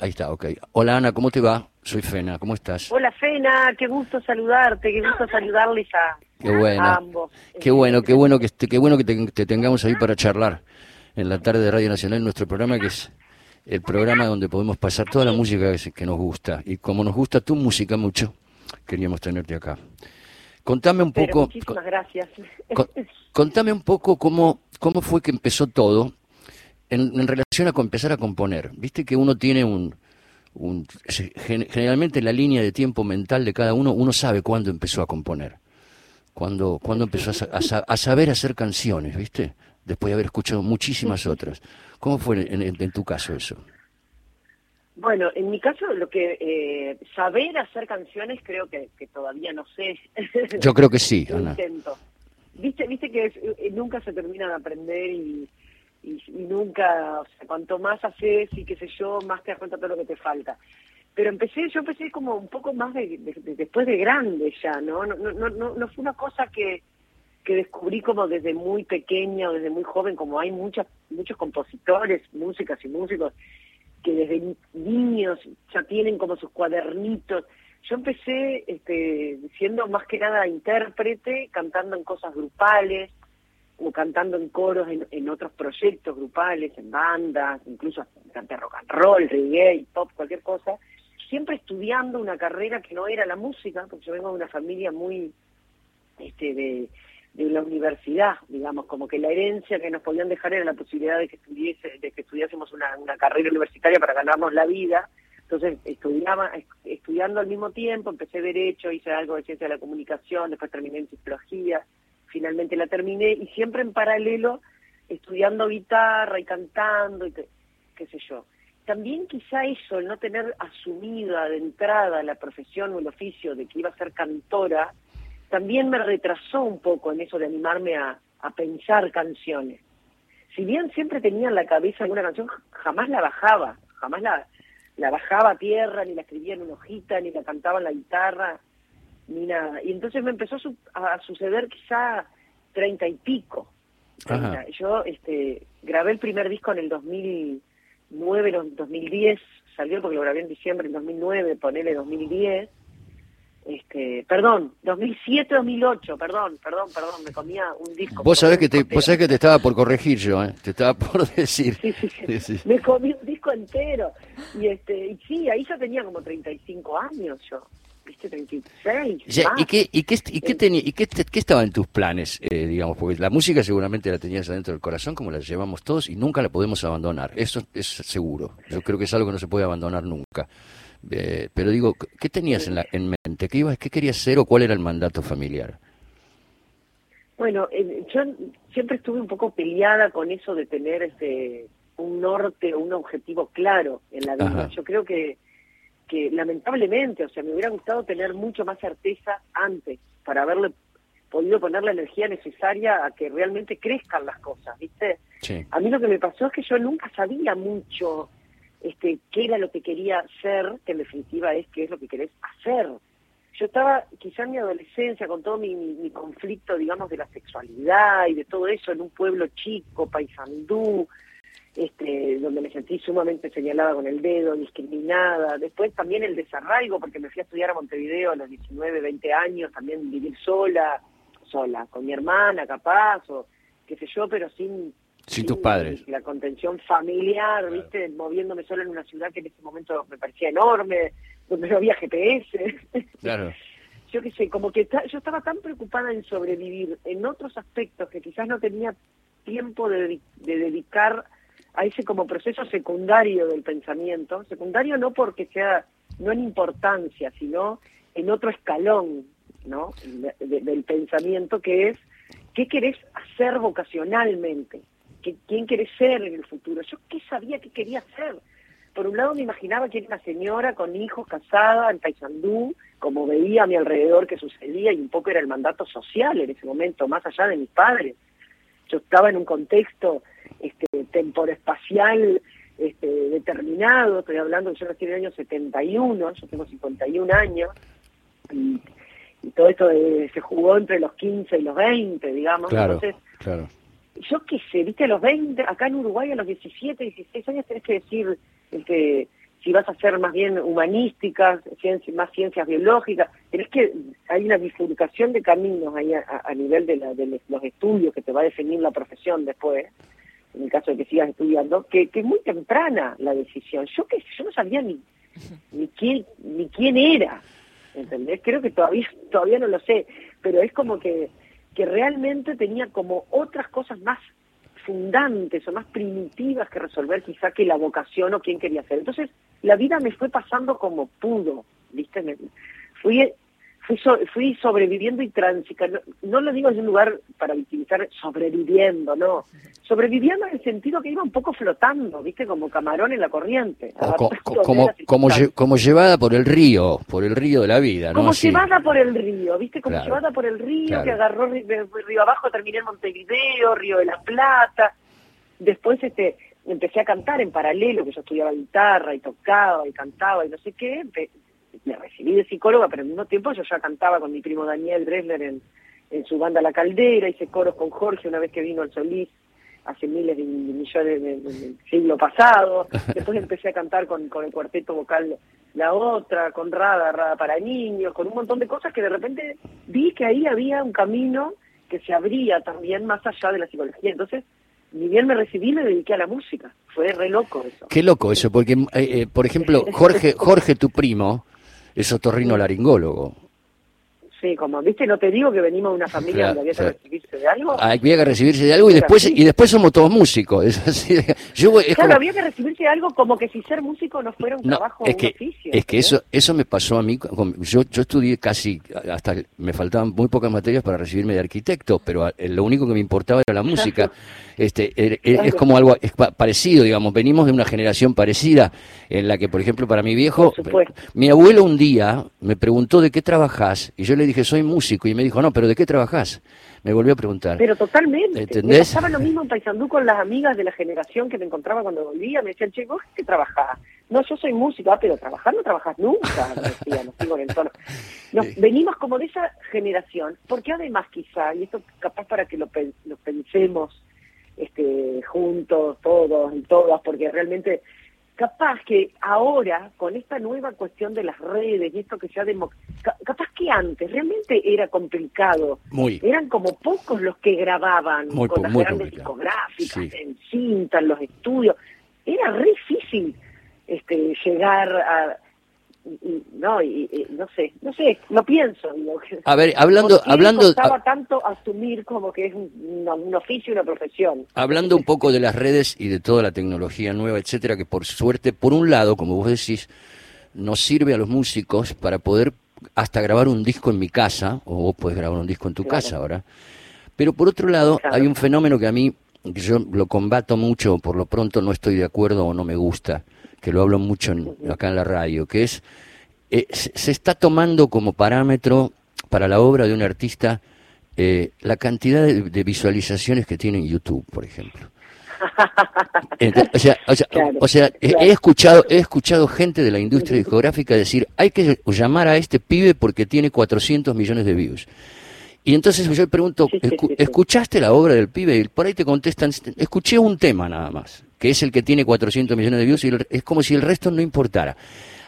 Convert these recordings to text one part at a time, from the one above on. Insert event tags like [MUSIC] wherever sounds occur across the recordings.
Ahí está, ok. Hola Ana, ¿cómo te va? Soy Fena, ¿cómo estás? Hola Fena, qué gusto saludarte, qué gusto saludarles a, Qué bueno. a ambos. Qué bueno, qué bueno que qué bueno que te, te tengamos ahí para charlar en la tarde de Radio Nacional, nuestro programa que es el programa donde podemos pasar toda la música que, que nos gusta. Y como nos gusta tu música mucho, queríamos tenerte acá. Contame un Pero poco, muchísimas gracias. con- contame un poco cómo, cómo fue que empezó todo en, en relación a empezar a componer. Viste que uno tiene un, generalmente la línea de tiempo mental de cada uno, uno sabe cuándo empezó a componer, cuándo, cuándo empezó a, sa- a sa- a saber hacer canciones, ¿viste? Después de haber escuchado muchísimas otras. ¿Cómo fue en, en- en tu caso eso? Bueno, en mi caso, lo que eh, saber hacer canciones creo que, que todavía no sé. Yo creo que sí, [LAUGHS] Ana. intento. Viste, viste que es- eh, nunca se termina de aprender y, y, nunca, o sea, cuanto más haces y qué sé yo, más te das cuenta de todo lo que te falta. Pero empecé, yo empecé como un poco más de, de- de- después de grande ya, ¿no? No, no, no, no, fue una cosa que, que descubrí como desde muy pequeña o desde muy joven, como hay muchas, muchos compositores, músicas y músicos que desde ni- niños ya tienen como sus cuadernitos. Yo empecé este, siendo más que nada intérprete, cantando en cosas grupales, o cantando en coros en, en otros proyectos grupales, en bandas, incluso canté rock and roll, reggae, pop, cualquier cosa, siempre estudiando una carrera que no era la música, porque yo vengo de una familia muy este, de, de la universidad, digamos, como que la herencia que nos podían dejar era la posibilidad de que estudiese, de que estudiásemos una, una carrera universitaria para ganarnos la vida. Entonces estudiaba, est- estudiando al mismo tiempo, empecé derecho, hice algo de ciencia de la comunicación, después terminé en psicología, finalmente la terminé y siempre en paralelo estudiando guitarra y cantando y qué, qué sé yo. También quizá eso, el no tener asumida de entrada la profesión o el oficio de que iba a ser cantora, también me retrasó un poco en eso de animarme a, a pensar canciones. Si bien siempre tenía en la cabeza alguna canción, jamás la bajaba, jamás la, la bajaba a tierra, ni la escribía en una hojita, ni la cantaba en la guitarra, ni nada. Y entonces me empezó a, su- a suceder quizá treinta y pico. Ajá. Yo este, grabé el primer disco en el 2009, no, 2010, salió porque lo grabé en diciembre del 2009, ponele 2010. Este, perdón, 2007, 2008, perdón, perdón, perdón, me comía un disco. Vos sabés que te, vos sabés que te estaba por corregir yo, ¿eh? Te estaba por [LAUGHS] decir. Sí, sí, sí. Sí, sí. Me comí un disco entero. Y este, y sí, ahí yo tenía como 35 años yo. ¿Viste? 36. Ya, ¿Y qué, y qué, y qué, tenía, y qué, qué estaba en tus planes, eh, digamos? Porque la música seguramente la tenías adentro del corazón, como la llevamos todos, y nunca la podemos abandonar. Eso es seguro. Yo creo que es algo que no se puede abandonar nunca. Eh, pero digo, ¿qué tenías en, la, en mente? ¿Qué, ibas, ¿Qué querías hacer o cuál era el mandato familiar? Bueno, eh, yo siempre estuve un poco peleada con eso de tener este un norte o un objetivo claro en la vida. Ajá. Yo creo que, que lamentablemente, o sea, me hubiera gustado tener mucho más certeza antes para haberle podido poner la energía necesaria a que realmente crezcan las cosas, ¿viste? Sí. A mí lo que me pasó es que yo nunca sabía mucho este, qué era lo que quería ser, que en definitiva es qué es lo que querés hacer. Yo estaba quizá en mi adolescencia con todo mi, mi- mi conflicto, digamos, de la sexualidad y de todo eso en un pueblo chico, paisandú, este, donde me sentí sumamente señalada con el dedo, discriminada. Después también el desarraigo, porque me fui a estudiar a Montevideo a los 19, 20 años, también vivir sola, sola, con mi hermana capaz, o qué sé yo, pero sin... Sin tus padres. La contención familiar, ¿viste? Moviéndome sola en una ciudad que en ese momento me parecía enorme, donde no había GPS. Claro. [LAUGHS] yo qué sé, como que yo estaba tan preocupada en sobrevivir en otros aspectos que quizás no tenía tiempo de dedicar a ese como proceso secundario del pensamiento, secundario no porque sea, no en importancia, sino en otro escalón, ¿no? De- de- del pensamiento que es, ¿qué querés hacer vocacionalmente? ¿Qué, ¿Quién querés ser en el futuro? Yo qué sabía que quería ser. Por un lado me imaginaba que era una señora con hijos, casada, en Paysandú, como veía a mi alrededor que sucedía, y un poco era el mandato social en ese momento, más allá de mis padres. Yo estaba en un contexto este, temporoespacial este, determinado, estoy hablando, yo nací en el año 71, yo tengo 51 años, y, y todo esto eh, se jugó entre los 15 y los 20, digamos, Claro, entonces claro. yo qué sé, viste, a los 20, acá en Uruguay a los 17, 16 años tenés que decir este, si vas a hacer más bien humanísticas, más ciencias biológicas, tenés que, hay una bifurcación de caminos ahí a, nivel de, la, de, los estudios que te va a definir la profesión después, en el caso de que sigas estudiando, que, que es muy temprana la decisión. Yo que yo no sabía ni, ni quién, ni quién era, ¿entendés? Creo que todavía, todavía no lo sé, pero es como que, que realmente tenía como otras cosas más fundantes o más primitivas que resolver quizá que la vocación o quién quería ser. Entonces, la vida me fue pasando como pudo, ¿viste? fui fui, sobreviviendo y transitando, no, lo digo en un lugar para victimizar, sobreviviendo, no, sobreviviendo en el sentido que iba un poco flotando, viste, como camarón en la corriente. [LAUGHS] como, como, llevada por el río, por el río de la vida, ¿no? Como llevada por el río, viste, como llevada por el río, que agarró río, abajo, terminé en Montevideo, Río de la Plata, después este empecé a cantar en paralelo, que yo estudiaba guitarra y tocaba y cantaba y no sé qué, me recibí de psicóloga, pero al mismo tiempo yo ya cantaba con mi primo Daniel Dresler en, en su banda La Caldera, hice coros con Jorge una vez que vino al Solís hace miles de millones del siglo pasado, [LAUGHS] después empecé a cantar con, con el cuarteto vocal La Otra, con Rada, Rada para niños, con un montón de cosas que de repente vi que ahí había un camino que se abría también más allá de la psicología. Entonces, ni bien me recibí, me dediqué a la música. Fue re loco eso. Qué loco eso, porque, eh, eh, por ejemplo, Jorge, Jorge, tu primo, es otorrino laringólogo. Sí, como viste, no te digo que venimos de una familia donde había que recibirse de algo. Había que recibirse de algo y después y después somos todos músicos. Es así, [LAUGHS] yo, claro, había que recibirse de algo como que si ser músico no fuera un trabajo es que, oficio. Es que eso eso me pasó a mí. Yo, yo estudié casi, hasta me faltaban muy pocas materias para recibirme de arquitecto, pero lo único que me importaba era la música. [LAUGHS] este Es como algo es parecido, digamos. Venimos de una generación parecida en la que, por ejemplo, para mi viejo, mi abuelo un día me preguntó de qué trabajás y yo le dije, soy músico. Y me dijo, no, pero ¿de qué trabajás? Me volvió a preguntar. Pero totalmente. ¿Entendés? Me pasaba lo mismo en Paysandú con las amigas de la generación que me encontraba cuando volvía. Me decían, che, ¿vos qué trabajás? No, yo soy músico, ah, pero trabajar no trabajas nunca. Me decían, sigo en el tono. Nos, Venimos como de esa generación, porque además quizá, y esto capaz para que lo, lo pensemos este, juntos, todos y todas, porque realmente capaz que ahora, con esta nueva cuestión de las redes y esto que se ha capaz que antes realmente era complicado. Eran como pocos los que grababan con las grandes discográficas, en cinta, en los estudios. Era re difícil este, llegar a no y, no sé no sé no pienso a ver hablando hablando costaba tanto asumir como que es un, un, oficio una profesión. Hablando un poco de las redes y de toda la tecnología nueva etcétera que por suerte por un lado como vos decís nos sirve a los músicos para poder hasta grabar un disco en mi casa o vos podés grabar un disco en tu casa ahora pero por otro lado hay un fenómeno que a mí que yo lo combato mucho por lo pronto no estoy de acuerdo o no me gusta que lo hablo mucho acá en la radio, que es, eh, se, está tomando como parámetro para la obra de un artista eh, la cantidad de, visualizaciones que tiene en YouTube, por ejemplo. [LAUGHS] o sea, he escuchado he escuchado gente de la industria discográfica decir hay que llamar a este pibe porque tiene 400 millones de views. Y entonces yo le pregunto, ¿escuchaste la obra del pibe? Y por ahí te contestan, escuché un tema nada más que es el que tiene 400 millones de views, y es como si el resto no importara.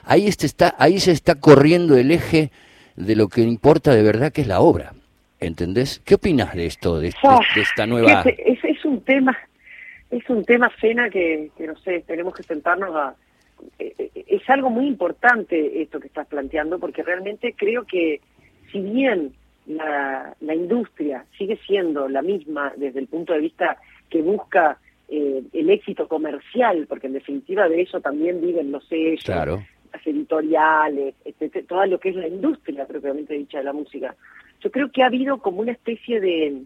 Ahí, este está, ahí se está corriendo el eje de lo que importa de verdad, que es la obra. ¿Entendés? ¿Qué opinas de esto, de, ah, esta nueva...? Es, es, un tema, es un tema, Cena, que, que no sé, tenemos que sentarnos a... Eh, eh, es algo muy importante esto que estás planteando, porque realmente creo que si bien la, la industria sigue siendo la misma desde el punto de vista que busca eh, el éxito comercial, porque en definitiva de eso también viven los sellos, las editoriales, todo lo que es la industria propiamente dicha de la música. Yo creo que ha habido como una especie de,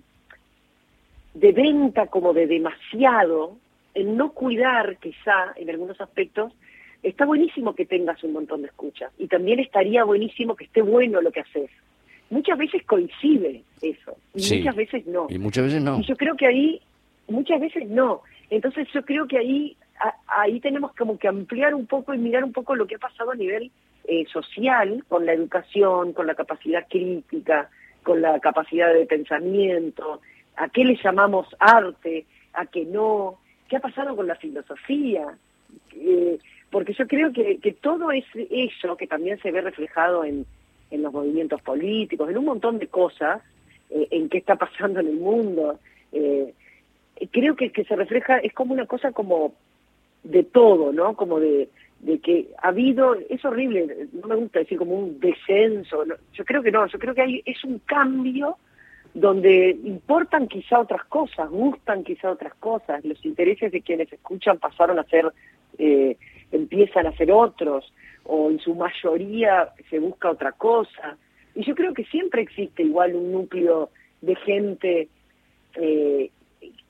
de venta como de demasiado, en no cuidar quizá en algunos aspectos, está buenísimo que tengas un montón de escuchas y también estaría buenísimo que esté bueno lo que haces. Muchas veces coincide eso y muchas veces no. Y muchas veces no. Y yo creo que ahí muchas veces no. Entonces yo creo que ahí, ahí tenemos como que ampliar un poco y mirar un poco lo que ha pasado a nivel eh, social, con la educación, con la capacidad crítica, con la capacidad de pensamiento, a qué le llamamos arte, a qué no, qué ha pasado con la filosofía. Eh, porque yo creo que, que todo es eso que también se ve reflejado en, en los movimientos políticos, en un montón de cosas, eh, en qué está pasando en el mundo. Eh, creo que, se refleja, es como una cosa como de todo, ¿no? Como de, de que ha habido, es horrible, no me gusta decir como un descenso, yo creo que no, yo creo que hay, es un cambio donde importan quizá otras cosas, gustan quizá otras cosas, los intereses de quienes escuchan pasaron a ser, eh, empiezan a ser otros, o en su mayoría se busca otra cosa. Y yo creo que siempre existe igual un núcleo de gente eh,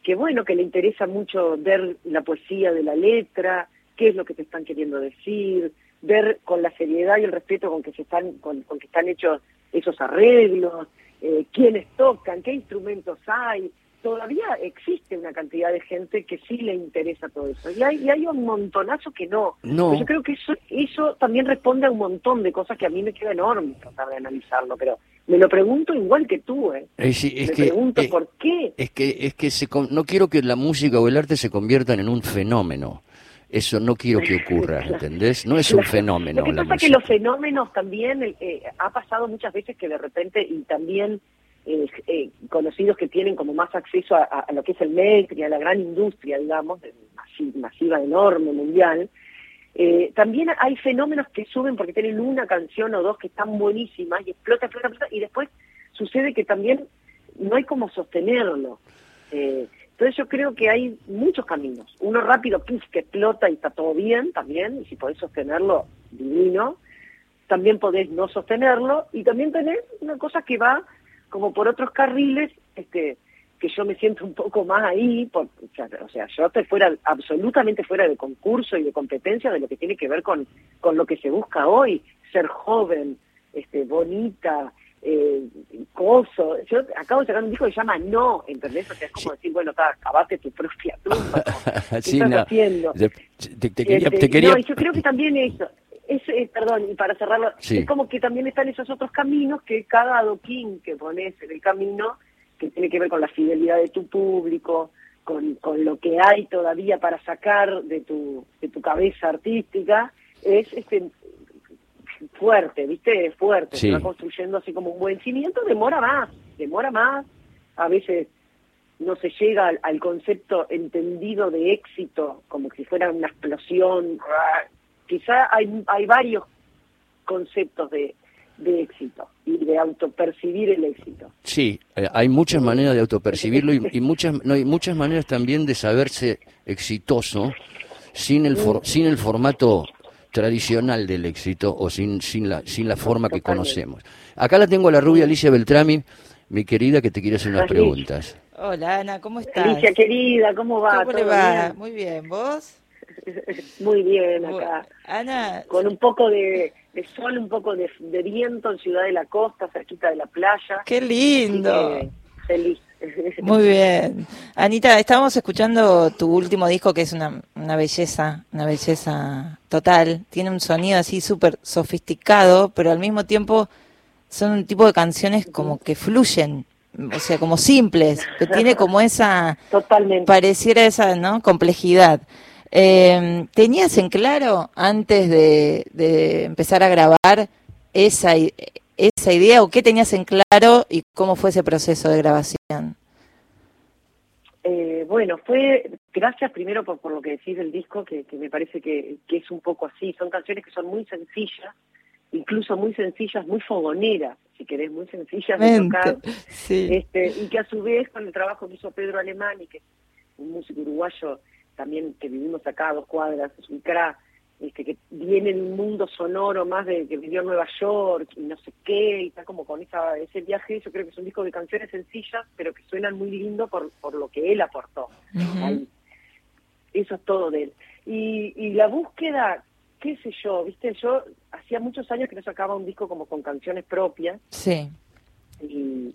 que bueno, que le interesa mucho ver la poesía de la letra, qué es lo que te están queriendo decir, ver con la seriedad y el respeto con que se están, con, que están hechos esos arreglos, eh, quiénes tocan, qué instrumentos hay. Todavía existe una cantidad de gente que sí le interesa todo eso. Y hay, y hay un montonazo que no. no. Yo creo que eso, eso también responde a un montón de cosas que a mí me queda enorme tratar de analizarlo, pero me lo pregunto igual que tú, ¿eh? Es, me que, pregunto eh, por qué. Es que, es que se, no quiero que la música o el arte se conviertan en un fenómeno. Eso no quiero que ocurra, [LAUGHS] ¿entendés? No es un fenómeno. Lo que pasa es que los fenómenos también, eh, ha pasado muchas veces que de repente, y también eh, eh, conocidos que tienen como más acceso a, a, lo que es el metri, a la gran industria, digamos, masiva, enorme, mundial, eh, también hay fenómenos que suben porque tienen una canción o dos que están buenísimas y explota, explota, explota, y después sucede que también no hay como sostenerlo. Eh, entonces yo creo que hay muchos caminos. Uno rápido, puf, que explota y está todo bien también, y si podés sostenerlo, divino. También podés no sostenerlo, y también tenés una cosa que va como por otros carriles, este, que yo me siento un poco más ahí, por, o sea, yo estoy fuera, absolutamente fuera de concurso y de competencia de lo que tiene que ver con, con lo que se busca hoy, ser joven, este, bonita, eh, coso. Yo acabo de sacar un disco que se llama No, ¿entendés? O sea, es como decir, bueno, está, acabate tu propia tumba. [LAUGHS] ¿Qué sí, estás no. haciendo? Te, te- te quería, Este, te quería- No, yo creo que también eso, es, eh, perdón, y para cerrarlo, Sí. es como que también están esos otros caminos que cada adoquín que pones en el camino, que tiene que ver con la fidelidad de tu público, con, con lo que hay todavía para sacar de tu, de tu cabeza artística, es este fuerte, ¿viste? Es fuerte, Sí. se va construyendo así como un buen cimiento, demora más, demora más, a veces no se llega al, al concepto entendido de éxito como si fuera una explosión. Quizá hay, hay varios conceptos de, de éxito y de autopercibir el éxito. Sí, eh, hay muchas maneras de autopercibirlo y, y muchas no, hay muchas maneras también de saberse exitoso sin el for- sin el formato tradicional del éxito o sin sin la sin la forma que conocemos. Acá la tengo a la rubia Alicia Beltrami, mi querida, que te quiere hacer unas preguntas. Hola Ana, ¿cómo estás? Alicia querida, ¿cómo va? ¿Cómo le ¿Todo va? bien? Muy bien, ¿vos? [LAUGHS] Muy bien acá. Ana, Con un poco de, de sol, un poco de, de viento en Ciudad de la Costa, cerquita de la playa. qué lindo. que, feliz. [LAUGHS] Muy bien. Anita, estábamos escuchando tu último disco que es una, una belleza, una belleza total. Tiene un sonido así súper sofisticado, pero al mismo tiempo son un tipo de canciones como que fluyen, o sea, como simples, que tiene como esa, Totalmente. pareciera esa ¿no? complejidad. Eh, ¿Tenías en claro antes de, de empezar a grabar esa, esa idea o qué tenías en claro y cómo fue ese proceso de grabación? Eh, bueno, fue gracias primero por, por lo que decís del disco, que, que me parece que, que es un poco así. Son canciones que son muy sencillas, incluso muy sencillas, muy fogoneras, si querés, muy sencillas de tocar. Sí. Este, y que a su vez, con el trabajo que hizo Pedro Alemán, y que es un músico uruguayo también que vivimos acá a dos cuadras, crack, este, que viene en un mundo sonoro más de que vivió en Nueva York y no sé qué, y está como con esa, ese viaje, yo creo que es un disco de canciones sencillas, pero que suenan muy lindo por, por lo que él aportó ahí. Eso es todo de él. Y, y la búsqueda, qué sé yo, viste, yo hacía muchos años que no sacaba un disco como con canciones propias, Sí. y,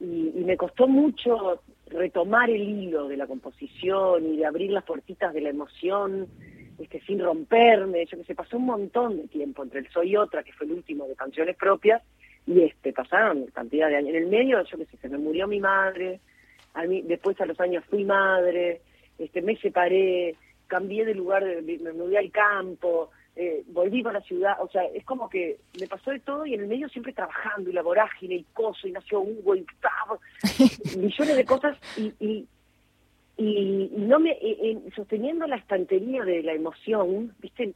y, y me costó mucho retomar el hilo de la composición y de abrir las puertitas de la emoción este, sin romperme, yo que sé, pasó un montón de tiempo entre el Soy Otra, que fue el último de canciones propias, y este, pasaron cantidad de años. En el medio, yo que sé, se me murió mi madre, a mí, después a los años fui madre, este, me separé, cambié de lugar, me mudé al campo, eh, volví para la ciudad, o sea, es como que me pasó de todo y en el medio siempre trabajando y la vorágine y coso y nació Hugo y [LAUGHS] millones de cosas y, y, y, y no me eh, eh, sosteniendo la estantería de la emoción, viste,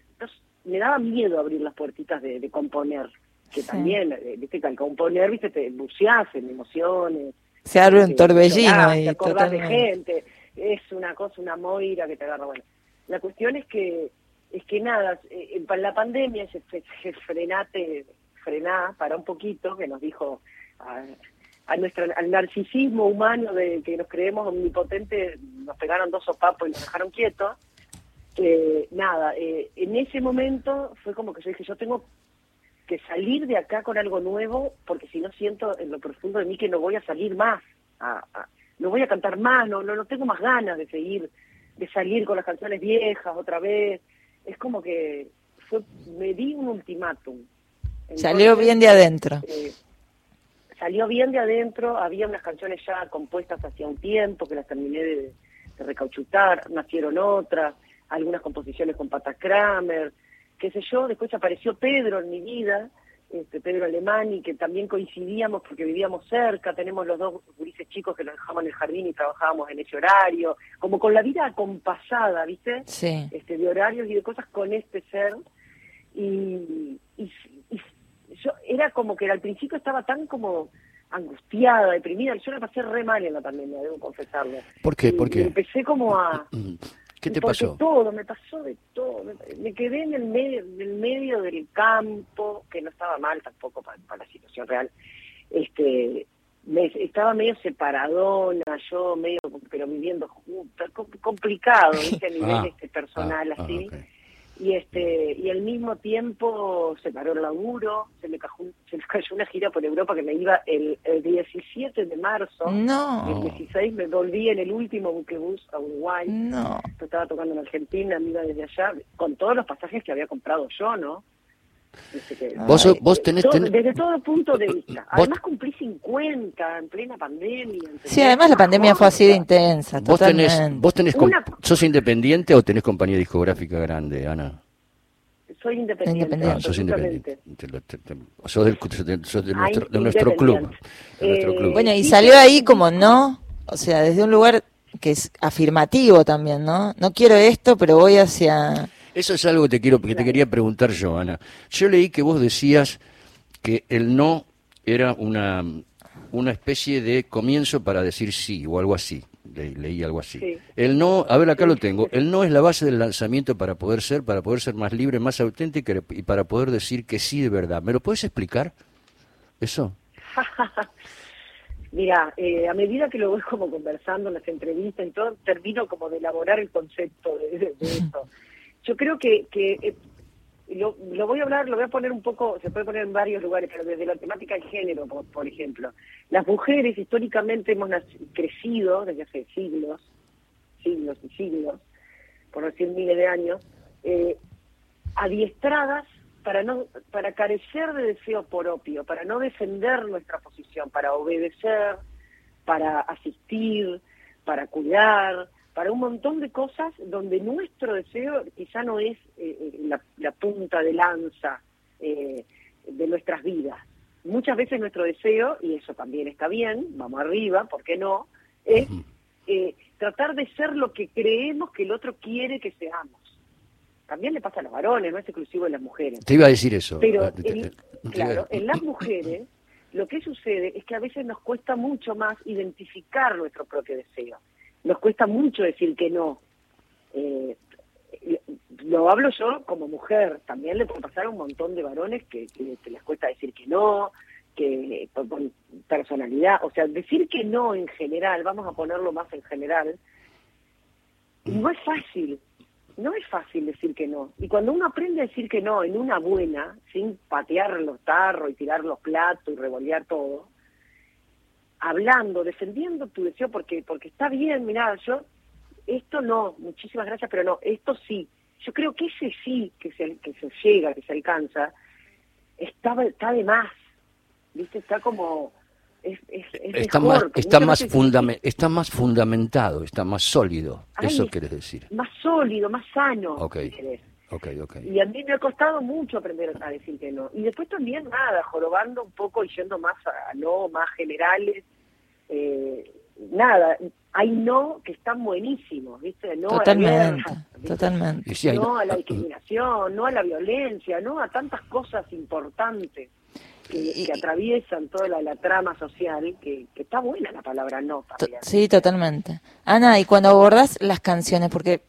me daba miedo abrir las puertitas de, de componer, que Sí. también, eh, viste, que al componer, viste, te buceás en emociones, Se abre un torbellino llorás, ahí, te acordás de gente, es una cosa, una moira que te agarra. Bueno, la cuestión es que, es que nada, eh, en la pandemia ese frenate, frená, para un poquito, que nos dijo a, a nuestra, al narcisismo humano de que nos creemos omnipotentes, nos pegaron dos sopapos y nos dejaron quietos. Eh, nada, eh, en ese momento fue como que yo dije, yo tengo que salir de acá con algo nuevo, porque si no siento en lo profundo de mí que no voy a salir más, a- no voy a cantar más, no, no, no tengo más ganas de seguir, de salir con las canciones viejas otra vez. Es como que fue, me di un ultimátum. Salió bien de adentro. eh, salió bien de adentro, había unas canciones ya compuestas hacía un tiempo que las terminé de, de recauchutar, nacieron otras, algunas composiciones con Pata Kramer, qué sé yo, después apareció Pedro en mi vida, este Pedro Alemani, que también coincidíamos porque vivíamos cerca, tenemos los dos gurises chicos que los dejamos en el jardín y trabajábamos en ese horario, como con la vida acompasada, ¿viste? Sí. este, de horarios y de cosas con este ser. Y, y, y yo era como que al principio estaba tan como angustiada, deprimida. Yo la pasé re mal en la pandemia, debo confesarlo. ¿Por qué? Y- ¿Por y qué? empecé como a... [CLEARS THROAT] ¿Qué te pasó? todo, me pasó de todo. Me, quedé en el medio, en el medio del campo, que no estaba mal tampoco para, para la situación real. Este, me, estaba medio separadona, yo medio, pero viviendo juntas, com- complicado, ¿viste? a [LAUGHS] nivel Ah, este, personal, ah, ah, así. Y este y al mismo tiempo se paró el laburo, se me, cayó, [LAUGHS] se me cayó una gira por Europa que me iba el, el 17 de marzo. No, El 16 me volví en el último buquebús a Uruguay. no. Yo estaba tocando en Argentina, me iba desde allá, con todos los pasajes que había comprado yo, ¿no? Viste que- Vos sos- vos tenés- todo- tenés- desde todo punto de vista. Vos- Además cumplí 50 en plena pandemia. Sí, además la pandemia fue así de intensa, ¿Vos tenés, vos tenés Una- sos independiente o tenés compañía discográfica grande, Ana? Soy independiente. Independiente. Ah, sos independiente. Te lo- te- te- sos del- sos de, nuestro, de nuestro club. independiente. de nuestro Eh, club. Bueno, y salió ahí como no, o sea, desde un lugar que es afirmativo también, ¿no? No quiero esto, pero voy hacia... Eso es algo que te quiero que te quería preguntar yo, Ana. Yo leí que vos decías que el no era una una especie de comienzo para decir sí o algo así. Le- leí algo así. Sí. El no, a ver acá Sí, lo tengo. El no es la base del lanzamiento para poder ser, para poder ser más libre, más auténtica y para poder decir que sí de verdad. ¿Me lo puedes explicar? Eso. [LAUGHS] Mira, eh, a medida que lo voy como conversando en las entrevistas todo, termino como de elaborar el concepto de, de- [LAUGHS] de esto. Yo creo que, que eh, lo, lo voy a hablar, lo voy a poner un poco, se puede poner en varios lugares, pero desde la temática del género, por, ejemplo. Las mujeres históricamente hemos crecido desde hace siglos, siglos y siglos, por decir miles de años, eh, adiestradas para no para carecer de deseo propio, para no defender nuestra posición, para obedecer, para asistir, para cuidar, para un montón de cosas donde nuestro deseo quizá no es eh, eh, la, la punta de lanza eh, de nuestras vidas. Muchas veces nuestro deseo, y eso también está bien, vamos arriba, ¿por qué no? Es eh, tratar de ser lo que creemos que el otro quiere que seamos. También le pasa a los varones, no es exclusivo de las mujeres. Te iba a decir eso. Pero, Ah, en- claro, en las [LAUGHS] mujeres lo que sucede es que a veces nos cuesta mucho más identificar nuestro propio deseo. Nos cuesta mucho decir que no. Eh, lo hablo yo como mujer, también le puede pasar a un montón de varones que, les cuesta decir que no, que por, por personalidad, o sea, decir que no en general, vamos a ponerlo más en general, no es fácil, no es fácil decir que no. Y cuando uno aprende a decir que no en una buena, sin patear los tarros y tirar los platos y revolear todo, hablando, defendiendo tu deseo, porque porque está bien, mirá, yo, esto no, muchísimas gracias, pero no, esto sí. Yo creo que ese sí que se, que se llega, que se alcanza, está, está de más, ¿viste? Está como, es, es, es Está mejor, más, está, más veces fundame- está más fundamentado, está más sólido. Ay, Eso quieres decir. más sólido, más sano. Si querés. Ok, ok. Y a mí me ha costado mucho aprender a decir que no. Y después también nada, jorobando un poco y yendo más a no, más generales. Eh, nada, hay no que están buenísimos, ¿viste? No a la no a la discriminación, no a la violencia, no a tantas cosas importantes que, Y- que atraviesan toda la, la trama social, que, que está buena la palabra no también. Sí, totalmente. Ana, y cuando abordás las canciones, porque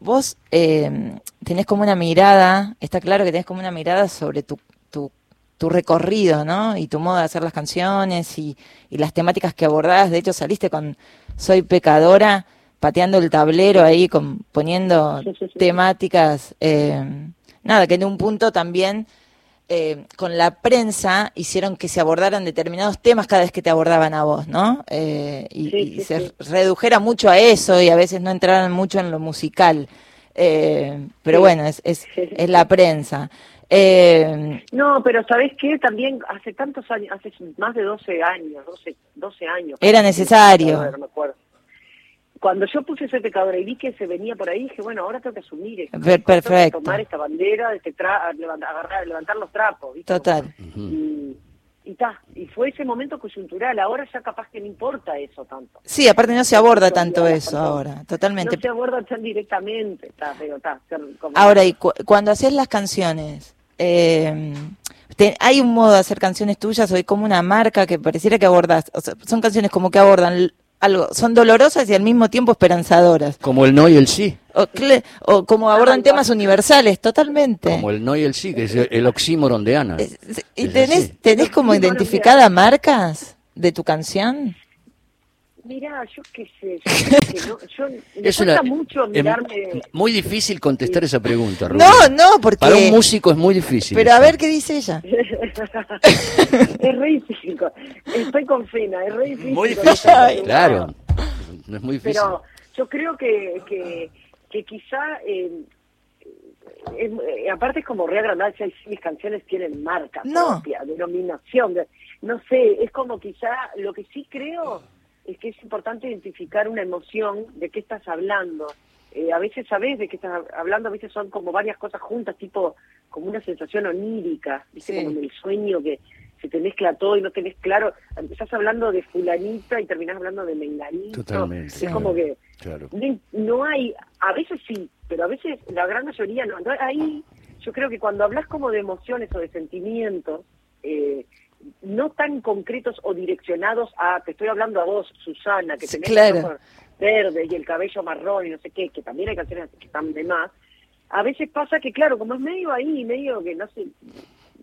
vos eh, tenés como una mirada, está claro que tenés como una mirada sobre tu, tu, tu recorrido, ¿no? Y tu modo de hacer las canciones y, y las temáticas que abordás. De hecho, saliste con Soy Pecadora, pateando el tablero ahí, con, poniendo Sí, sí, sí. temáticas. eh, nada, que en un punto también eh, con la prensa hicieron que se abordaran determinados temas cada vez que te abordaban a vos, ¿no? Eh, y, Sí, y sí, se sí. redujera mucho a eso y a veces no entraran mucho en lo musical. Eh, pero bueno, es, es la prensa. Eh, No, pero ¿sabés qué? También hace tantos años, hace más de 12 años, 12, 12 años. Era necesario. Cuando yo puse Soy Pecadora y vi que se venía por ahí, dije, bueno, ahora tengo que asumir esto. Per- Tengo que perfecto. tomar esta bandera, este tra levantar, agarrar, levantar los trapos, ¿viste? total. Y, y ta, y fue ese momento coyuntural, ahora ya capaz que no importa eso tanto. Sí, aparte no se aborda tanto eso ahora, totalmente. No se aborda tan directamente, ta, pero ta, como- Ahora, y cu- cuando haces las canciones, eh, te- ¿hay un modo de hacer canciones tuyas o hay como una marca que pareciera que abordas? O sea, son canciones como que abordan algo, son dolorosas y al mismo tiempo esperanzadoras. Como el no y el sí. O, como abordan temas universales, totalmente. Como el no y el sí, que es el oxímoron de Ana. ¿Y tenés, tenés como identificadas marcas de tu canción? Mirá, yo qué sé, yo, [LAUGHS] que no, yo me Es una- mucho es mirarme... muy difícil contestar esa pregunta, Rubén. No, no, porque... Para un músico es muy difícil. Pero a ver qué dice ella. [LAUGHS] es re difícil. Estoy con Fena, es re difícil. Muy difícil, claro. No es muy difícil. Pero yo creo que, que, que quizá, eh, es- eh, aparte es como reagradable, si mis canciones tienen marca No. propia, denominación, de- no sé, es como quizá, lo que sí creo es que es importante identificar una emoción de qué estás hablando. Eh, a veces sabes de qué estás hablando, a veces son como varias cosas juntas, tipo como una sensación onírica, ¿viste? Sí. como en el sueño que se te mezcla todo y no tenés claro, empezás hablando de fulanita y terminás hablando de menganito. Totalmente. Es como que Claro. no, no hay, a veces sí, pero a veces la gran mayoría no. No, Ahí yo creo que cuando hablas como de emociones o de sentimientos, eh, no tan concretos o direccionados a, te estoy hablando a vos, Susana, que Sí, tenés claro. ojos verdes y el cabello marrón y no sé qué, que también hay canciones que están de más, a veces pasa que, claro, como es medio ahí, medio que no sé,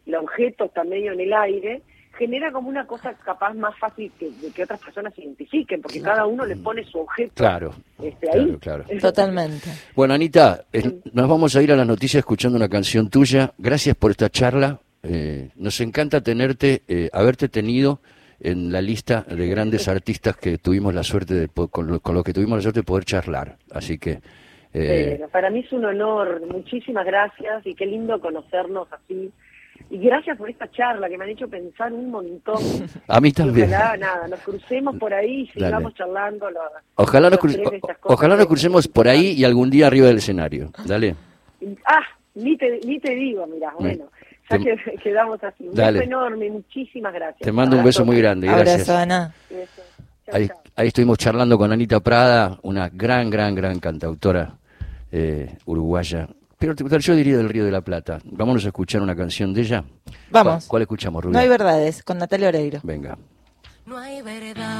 el objeto está medio en el aire, genera como una cosa capaz más fácil que, de que otras personas se identifiquen, porque cada uno le pone su objeto Claro. este, ahí. Claro, claro. Totalmente. Bueno, Anita, eh, nos vamos a ir a las noticias escuchando una canción tuya. Gracias por esta charla. Eh, nos encanta tenerte, eh, haberte tenido en la lista de grandes artistas que tuvimos la suerte de, con, lo- con los que tuvimos la suerte de poder charlar. Así que, eh, Bueno, para mí es un honor, muchísimas gracias y qué lindo conocernos así. Y gracias por esta charla que me han hecho pensar un montón. [LAUGHS] a mí también. ojalá, nada, nos crucemos por ahí y Dale. sigamos charlando. Ojalá nos, los o- ojalá nos crucemos por ahí y algún día arriba del escenario. Dale. Ah, ni te, ni te digo, mira, bueno, ya Te- que [LAUGHS] quedamos así. Un Dale. beso enorme, muchísimas gracias. Te mando un beso muy grande. Gracias. Abrazo, Ana. Beso. Chao, Ahí, estuvimos charlando con Anita Prada, una gran, gran, gran cantautora eh, uruguaya. Pero yo diría del Río de la Plata. Vámonos a escuchar una canción de ella. Vamos. ¿Cuál, cuál escuchamos, Rubén? No hay verdades, con Natalia Oreiro. Venga. No hay verdad.